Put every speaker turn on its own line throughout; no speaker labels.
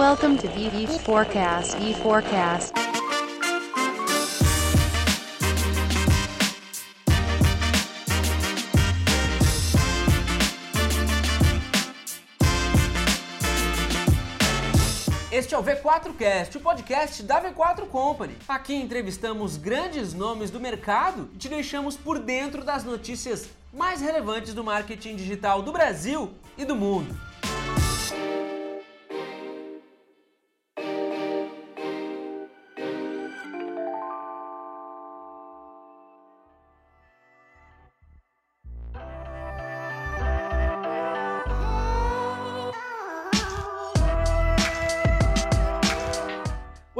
Welcome to the Forecast. E Forecast.
Este é o V4Cast, o podcast da V4 Company. Aqui entrevistamos grandes nomes do mercado e te deixamos por dentro das notícias mais relevantes do marketing digital do Brasil e do mundo.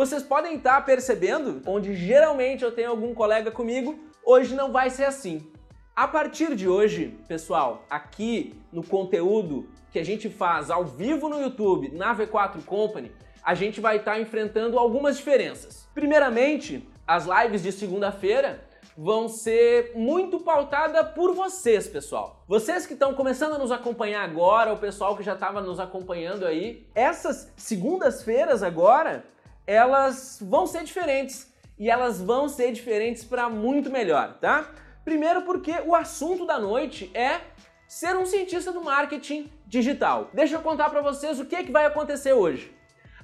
Vocês podem estar percebendo, onde geralmente eu tenho algum colega comigo, hoje não vai ser assim. A partir de hoje, pessoal, aqui no conteúdo que a gente faz ao vivo no YouTube, na V4 Company, a gente vai estar enfrentando algumas diferenças. Primeiramente, as lives de segunda-feira vão ser muito pautada por vocês, pessoal. Vocês que estão começando a nos acompanhar agora, o pessoal que já estava nos acompanhando aí, essas segundas-feiras agora elas vão ser diferentes e elas vão ser diferentes para muito melhor, tá? Primeiro porque o assunto da noite é ser um cientista do marketing digital. Deixa eu contar para vocês o que, é que vai acontecer hoje.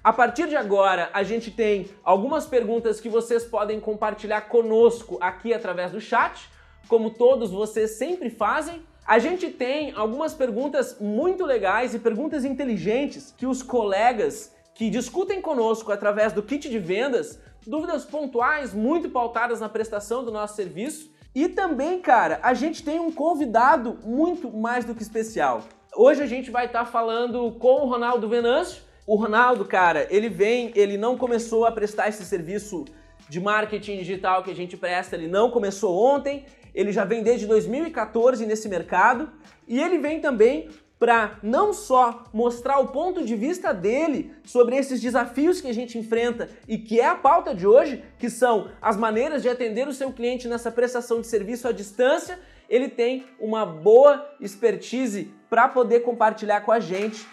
A partir de agora, a gente tem algumas perguntas que vocês podem compartilhar conosco aqui através do chat, como todos vocês sempre fazem. A gente tem algumas perguntas muito legais e perguntas inteligentes que os colegas que discutem conosco através do kit de vendas dúvidas pontuais muito pautadas na prestação do nosso serviço. E também, cara, a gente tem um convidado muito mais do que especial. Hoje a gente vai estar tá falando com o Ronaldo Venâncio. O Ronaldo, cara, ele vem, ele não começou a prestar esse serviço de marketing digital que a gente presta, ele não começou ontem, ele já vem desde 2014 nesse mercado e ele vem também para não só mostrar o ponto de vista dele sobre esses desafios que a gente enfrenta e que é a pauta de hoje, que são as maneiras de atender o seu cliente nessa prestação de serviço à distância, ele tem uma boa expertise para poder compartilhar com a gente.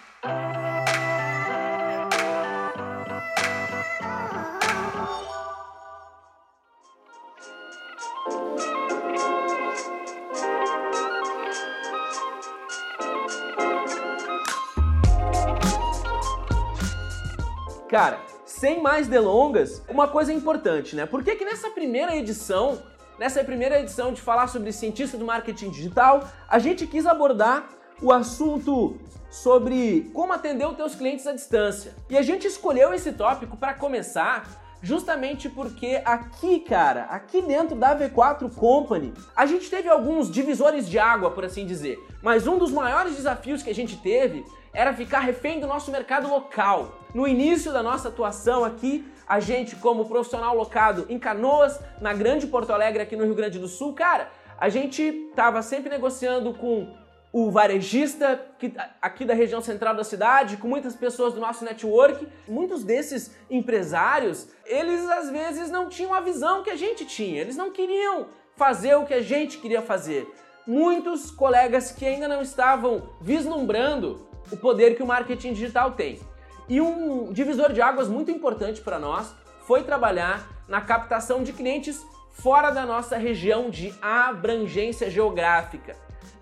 Cara, sem mais delongas, uma coisa importante, né? Por que que nessa primeira edição, nessa primeira edição de falar sobre cientista do marketing digital, a gente quis abordar o assunto sobre como atender os teus clientes à distância. E a gente escolheu esse tópico para começar justamente porque aqui, cara, aqui dentro da V4 Company, a gente teve alguns divisores de água, por assim dizer. Mas um dos maiores desafios que a gente teve era ficar refém do nosso mercado local. No início da nossa atuação aqui, a gente, como profissional locado em Canoas, na Grande Porto Alegre, aqui no Rio Grande do Sul, cara, a gente estava sempre negociando com o varejista que, aqui da região central da cidade, com muitas pessoas do nosso network. Muitos desses empresários, eles às vezes não tinham a visão que a gente tinha, eles não queriam fazer o que a gente queria fazer. Muitos colegas que ainda não estavam vislumbrando o poder que o marketing digital tem. E um divisor de águas muito importante para nós foi trabalhar na captação de clientes fora da nossa região de abrangência geográfica.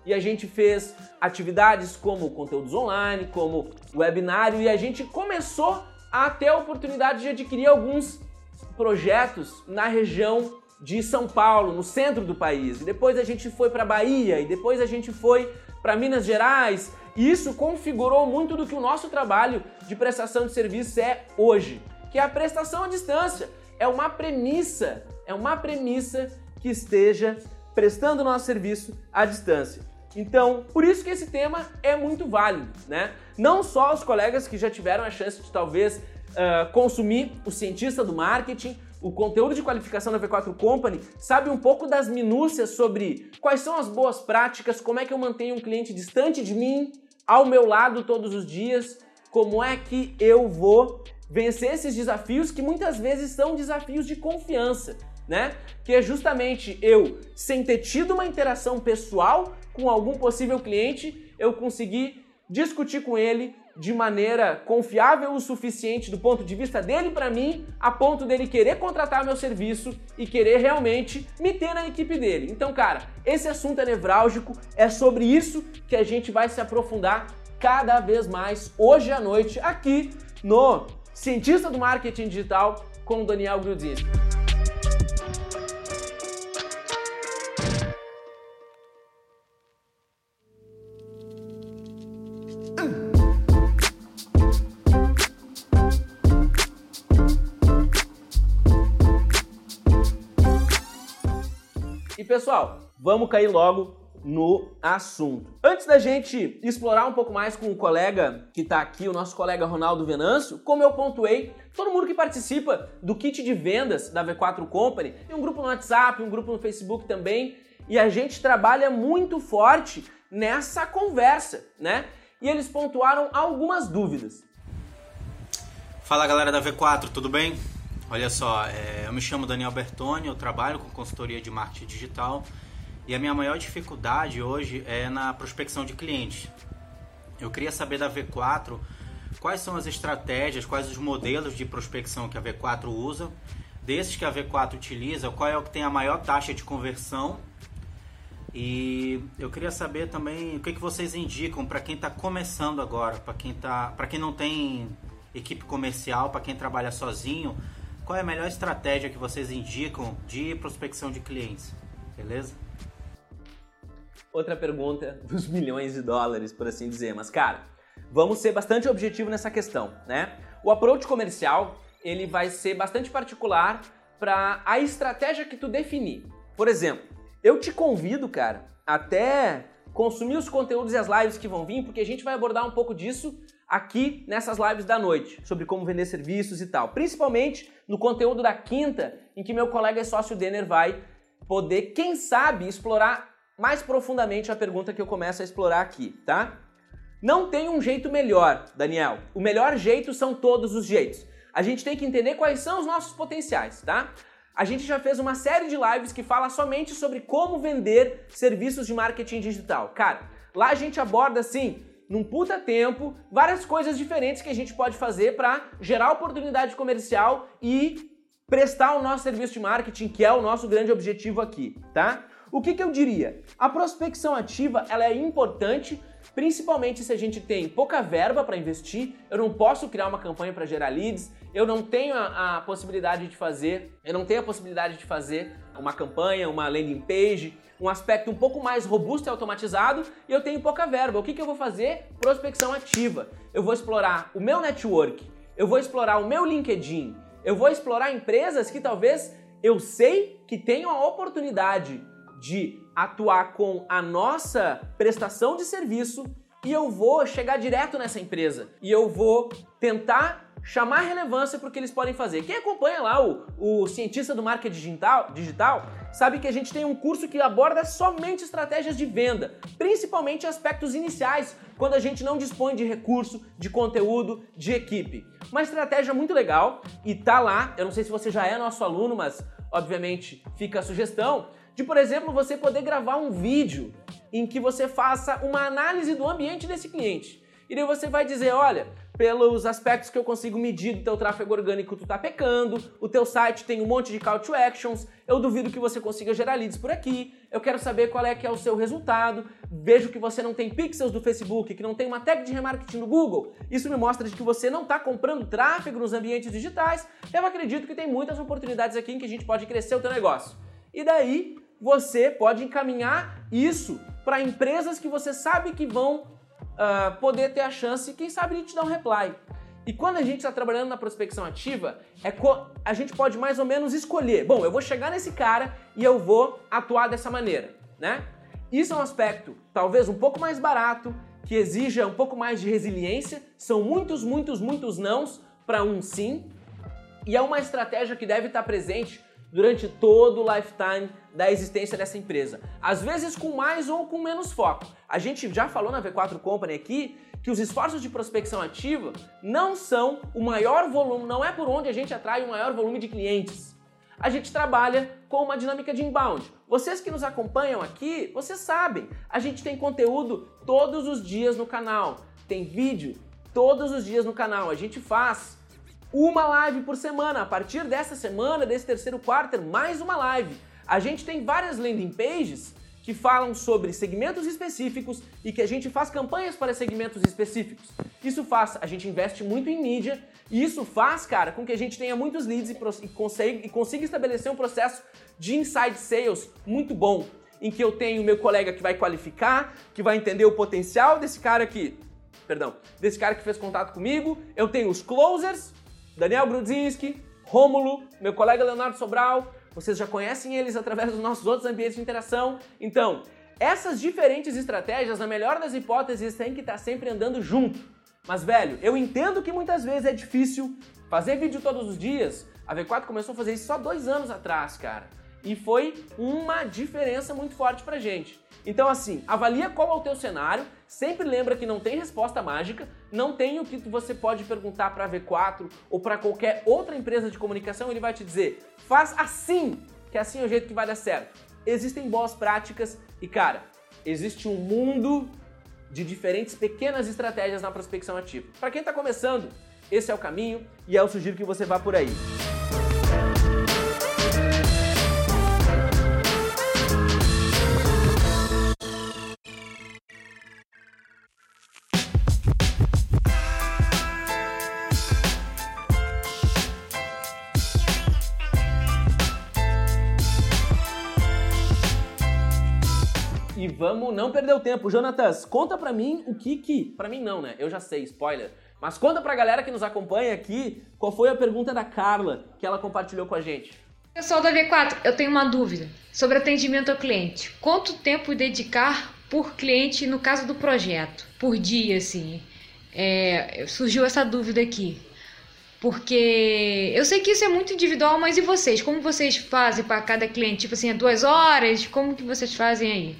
E a gente fez atividades como conteúdos online, como webinário, e a gente começou a ter a oportunidade de adquirir alguns projetos na região de São Paulo, no centro do país. E depois a gente foi para Bahia, e depois a gente foi para Minas Gerais, e isso configurou muito do que o nosso trabalho de prestação de serviço é hoje, que é a prestação à distância. É uma premissa, é uma premissa que esteja prestando nosso serviço à distância. Então, por isso que esse tema é muito válido, né? Não só os colegas que já tiveram a chance de talvez uh, consumir o cientista do marketing, o conteúdo de qualificação da V4 Company, sabe um pouco das minúcias sobre quais são as boas práticas, como é que eu mantenho um cliente distante de mim, ao meu lado todos os dias, como é que eu vou vencer esses desafios que muitas vezes são desafios de confiança, né? Que é justamente eu, sem ter tido uma interação pessoal com algum possível cliente, eu conseguir discutir com ele de maneira confiável o suficiente do ponto de vista dele para mim, a ponto dele querer contratar meu serviço e querer realmente me ter na equipe dele. Então, cara, esse assunto é nevrálgico, é sobre isso que a gente vai se aprofundar cada vez mais hoje à noite aqui no Cientista do Marketing Digital com Daniel Grudzinski. Pessoal, vamos cair logo no assunto. Antes da gente explorar um pouco mais com o colega que está aqui, o nosso colega Ronaldo Venâncio, como eu pontuei, todo mundo que participa do kit de vendas da V4 Company, tem um grupo no WhatsApp, um grupo no Facebook também, e a gente trabalha muito forte nessa conversa, né? E eles pontuaram algumas dúvidas.
Fala galera da V4, tudo bem? Olha só, é, eu me chamo Daniel Bertoni, eu trabalho com consultoria de marketing digital e a minha maior dificuldade hoje é na prospecção de clientes. Eu queria saber da V4 quais são as estratégias, quais os modelos de prospecção que a V4 usa, desses que a V4 utiliza, qual é o que tem a maior taxa de conversão. E eu queria saber também o que, que vocês indicam para quem está começando agora, para quem, tá, quem não tem equipe comercial, para quem trabalha sozinho, qual é a melhor estratégia que vocês indicam de prospecção de clientes? Beleza?
Outra pergunta dos milhões de dólares, por assim dizer. Mas, cara, vamos ser bastante objetivo nessa questão, né? O approach comercial, ele vai ser bastante particular para a estratégia que tu definir. Por exemplo, eu te convido, cara, até consumir os conteúdos e as lives que vão vir, porque a gente vai abordar um pouco disso aqui nessas lives da noite, sobre como vender serviços e tal. Principalmente no conteúdo da quinta, em que meu colega e sócio Denner vai poder, quem sabe, explorar mais profundamente a pergunta que eu começo a explorar aqui, tá? Não tem um jeito melhor, Daniel. O melhor jeito são todos os jeitos. A gente tem que entender quais são os nossos potenciais, tá? A gente já fez uma série de lives que fala somente sobre como vender serviços de marketing digital. Cara, lá a gente aborda assim num puta tempo, várias coisas diferentes que a gente pode fazer para gerar oportunidade comercial e prestar o nosso serviço de marketing, que é o nosso grande objetivo aqui, tá? O que, que eu diria? A prospecção ativa ela é importante, principalmente se a gente tem pouca verba para investir. Eu não posso criar uma campanha para gerar leads, eu não tenho a, a, possibilidade de fazer, eu não tenho a possibilidade de fazer uma campanha, uma landing page, um aspecto um pouco mais robusto e automatizado e eu tenho pouca verba. O que, que eu vou fazer? Prospecção ativa. Eu vou explorar o meu network, eu vou explorar o meu LinkedIn, eu vou explorar empresas que talvez eu sei que tenham a oportunidade de atuar com a nossa prestação de serviço e eu vou chegar direto nessa empresa e eu vou tentar chamar relevância para o que eles podem fazer. Quem acompanha lá o, o cientista do marketing digital, digital sabe que a gente tem um curso que aborda somente estratégias de venda, principalmente aspectos iniciais, quando a gente não dispõe de recurso, de conteúdo, de equipe. Uma estratégia muito legal e tá lá. Eu não sei se você já é nosso aluno, mas obviamente fica a sugestão de, por exemplo, você poder gravar um vídeo em que você faça uma análise do ambiente desse cliente. E daí você vai dizer, olha, pelos aspectos que eu consigo medir do teu tráfego orgânico, tu tá pecando, o teu site tem um monte de call to actions, eu duvido que você consiga gerar leads por aqui, eu quero saber qual é que é o seu resultado, vejo que você não tem pixels do Facebook, que não tem uma tag de remarketing no Google, isso me mostra de que você não está comprando tráfego nos ambientes digitais, eu acredito que tem muitas oportunidades aqui em que a gente pode crescer o teu negócio. E daí você pode encaminhar isso para empresas que você sabe que vão uh, poder ter a chance, quem sabe, de te dar um reply. E quando a gente está trabalhando na prospecção ativa, é a gente pode mais ou menos escolher. Bom, eu vou chegar nesse cara e eu vou atuar dessa maneira, né? Isso é um aspecto talvez um pouco mais barato, que exija um pouco mais de resiliência. São muitos, muitos, muitos nãos para um sim. E é uma estratégia que deve estar presente durante todo o lifetime da existência dessa empresa. Às vezes com mais ou com menos foco. A gente já falou na V4 Company aqui que os esforços de prospecção ativa não são o maior volume, não é por onde a gente atrai o maior volume de clientes. A gente trabalha com uma dinâmica de inbound. Vocês que nos acompanham aqui, vocês sabem, a gente tem conteúdo todos os dias no canal. Tem vídeo, todos os dias no canal. A gente faz uma live por semana. A partir dessa semana, desse terceiro quarto, mais uma live. A gente tem várias landing pages que falam sobre segmentos específicos e que a gente faz campanhas para segmentos específicos. Isso faz, a gente investe muito em mídia e isso faz, cara, com que a gente tenha muitos leads e, e, consiga, e consiga estabelecer um processo de inside sales muito bom, em que eu tenho meu colega que vai qualificar, que vai entender o potencial desse cara que, perdão, desse cara que fez contato comigo, eu tenho os closers, Daniel Grudzinski, Rômulo, meu colega Leonardo Sobral, vocês já conhecem eles através dos nossos outros ambientes de interação. Então, essas diferentes estratégias, na melhor das hipóteses, têm que estar sempre andando junto. Mas, velho, eu entendo que muitas vezes é difícil fazer vídeo todos os dias. A V4 começou a fazer isso só dois anos atrás, cara. E foi uma diferença muito forte pra gente. Então, assim, avalia qual é o teu cenário, sempre lembra que não tem resposta mágica, não tem o que você pode perguntar para a V4 ou para qualquer outra empresa de comunicação, ele vai te dizer, faz assim, que assim é o jeito que vai dar certo. Existem boas práticas e, cara, existe um mundo de diferentes pequenas estratégias na prospecção ativa. Para quem está começando, esse é o caminho e eu sugiro que você vá por aí. E vamos não perder o tempo. Jonatas, conta pra mim o que que... Pra mim não, né? Eu já sei, spoiler. Mas conta pra galera que nos acompanha aqui qual foi a pergunta da Carla que ela compartilhou com a gente.
Pessoal da V4, eu tenho uma dúvida sobre atendimento ao cliente. Quanto tempo dedicar por cliente no caso do projeto? Por dia, assim. É, surgiu essa dúvida aqui. Porque eu sei que isso é muito individual, mas e vocês? Como vocês fazem para cada cliente? Tipo assim, é duas horas? Como que vocês fazem aí?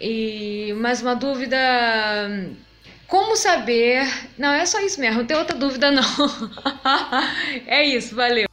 E mais uma dúvida. Como saber. Não, é só isso mesmo, não tem outra dúvida, não. é isso, valeu.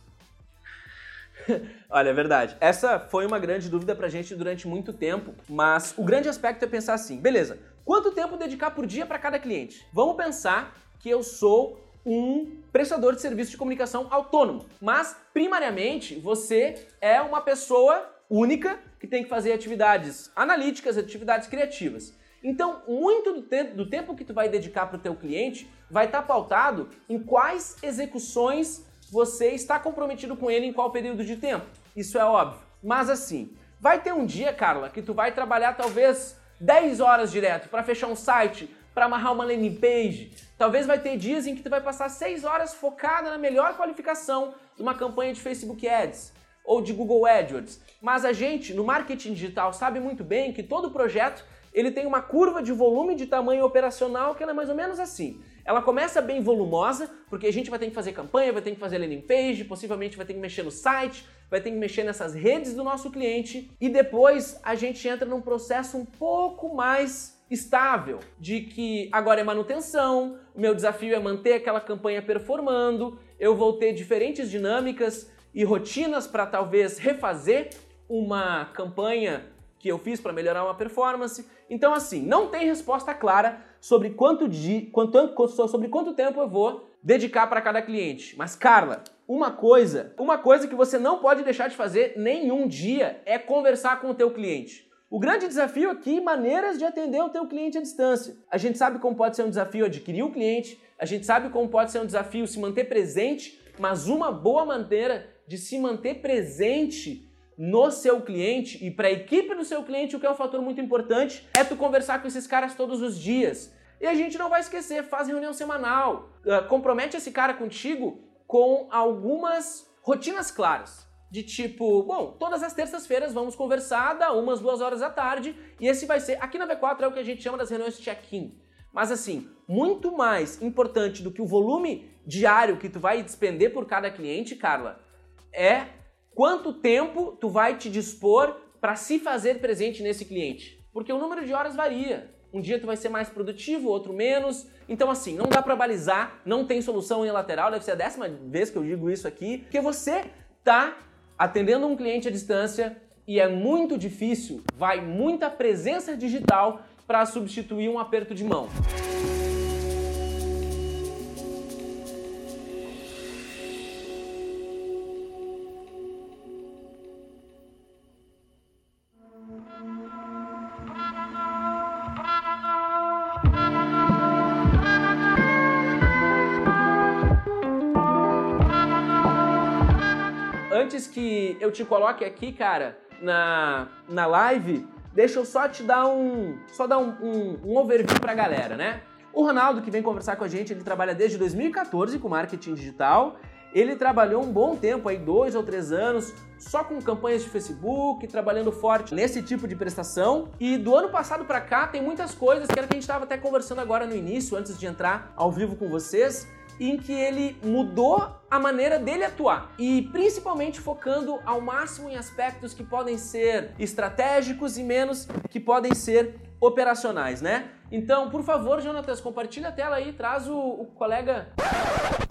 Olha, é verdade. Essa foi uma grande dúvida pra gente durante muito tempo, mas o grande aspecto é pensar assim: beleza, quanto tempo dedicar por dia para cada cliente? Vamos pensar que eu sou um prestador de serviço de comunicação autônomo, mas primariamente você é uma pessoa única que tem que fazer atividades analíticas, atividades criativas. Então, muito do tempo, do tempo que tu vai dedicar para o teu cliente vai estar tá pautado em quais execuções você está comprometido com ele em qual período de tempo. Isso é óbvio. Mas assim, vai ter um dia, Carla, que tu vai trabalhar talvez 10 horas direto para fechar um site, para amarrar uma landing page. Talvez vai ter dias em que tu vai passar 6 horas focada na melhor qualificação de uma campanha de Facebook Ads ou de Google AdWords. Mas a gente, no marketing digital, sabe muito bem que todo projeto ele tem uma curva de volume de tamanho operacional que é mais ou menos assim. Ela começa bem volumosa, porque a gente vai ter que fazer campanha, vai ter que fazer landing page, possivelmente vai ter que mexer no site, vai ter que mexer nessas redes do nosso cliente e depois a gente entra num processo um pouco mais estável, de que agora é manutenção, o meu desafio é manter aquela campanha performando, eu vou ter diferentes dinâmicas e rotinas para talvez refazer uma campanha que eu fiz para melhorar uma performance. Então, assim, não tem resposta clara sobre quanto, de, quanto, sobre quanto tempo eu vou dedicar para cada cliente. Mas, Carla, uma coisa, uma coisa que você não pode deixar de fazer nenhum dia é conversar com o teu cliente. O grande desafio aqui, maneiras de atender o teu cliente à distância. A gente sabe como pode ser um desafio adquirir o cliente, a gente sabe como pode ser um desafio se manter presente, mas uma boa maneira de se manter presente no seu cliente e para a equipe do seu cliente, o que é um fator muito importante é tu conversar com esses caras todos os dias. E a gente não vai esquecer, faz reunião semanal, uh, compromete esse cara contigo com algumas rotinas claras. De tipo, bom, todas as terças-feiras vamos conversar, dá umas duas horas da tarde, e esse vai ser, aqui na V4 é o que a gente chama das reuniões check-in. Mas assim, muito mais importante do que o volume diário que tu vai despender por cada cliente, Carla, é quanto tempo tu vai te dispor para se fazer presente nesse cliente. Porque o número de horas varia. Um dia tu vai ser mais produtivo, outro menos. Então assim, não dá para balizar, não tem solução unilateral, deve ser a décima vez que eu digo isso aqui, porque você tá atendendo um cliente à distância e é muito difícil, vai muita presença digital para substituir um aperto de mão. Eu te coloque aqui, cara, na, na live, deixa eu só te dar um. Só dar um, um, um overview pra galera, né? O Ronaldo, que vem conversar com a gente, ele trabalha desde 2014 com marketing digital. Ele trabalhou um bom tempo, aí dois ou três anos, só com campanhas de Facebook, trabalhando forte nesse tipo de prestação. E do ano passado para cá tem muitas coisas que era que a gente estava até conversando agora no início, antes de entrar ao vivo com vocês, em que ele mudou a maneira dele atuar e principalmente focando ao máximo em aspectos que podem ser estratégicos e menos que podem ser operacionais, né? Então, por favor, Jonatas, compartilha a tela aí, traz o, o colega.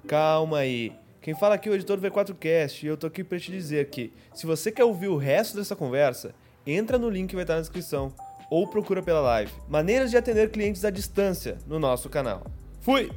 Calma aí. Quem fala aqui é o editor V4Cast e eu tô aqui para te dizer que, se você quer ouvir o resto dessa conversa, entra no link que vai estar na descrição ou procura pela live. Maneiras de atender clientes à distância no nosso canal. Fui!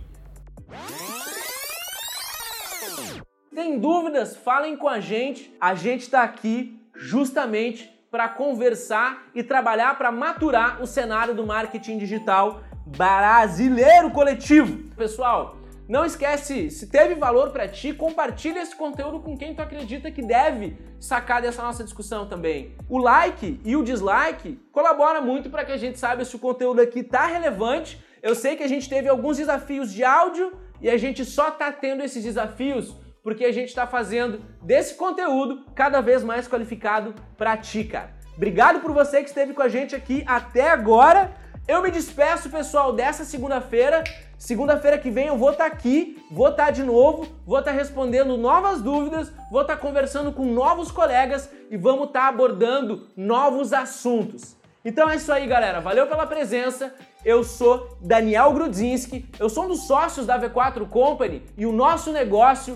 Tem dúvidas? Falem com a gente. A gente está aqui justamente para conversar e trabalhar para maturar o cenário do marketing digital brasileiro coletivo. Pessoal, não esquece, se teve valor para ti, compartilha esse conteúdo com quem tu acredita que deve sacar dessa nossa discussão também. O like e o dislike colabora muito para que a gente saiba se o conteúdo aqui tá relevante. Eu sei que a gente teve alguns desafios de áudio e a gente só tá tendo esses desafios porque a gente está fazendo desse conteúdo cada vez mais qualificado para ti, cara. Obrigado por você que esteve com a gente aqui até agora. Eu me despeço, pessoal, dessa segunda-feira. Segunda-feira que vem eu vou estar tá aqui, vou estar tá de novo, vou estar tá respondendo novas dúvidas, vou estar conversando com novos colegas e vamos estar abordando novos assuntos. Então é isso aí, galera. Valeu pela presença. Eu sou Daniel Grudzinski, eu sou um dos sócios da V4 Company e o nosso negócio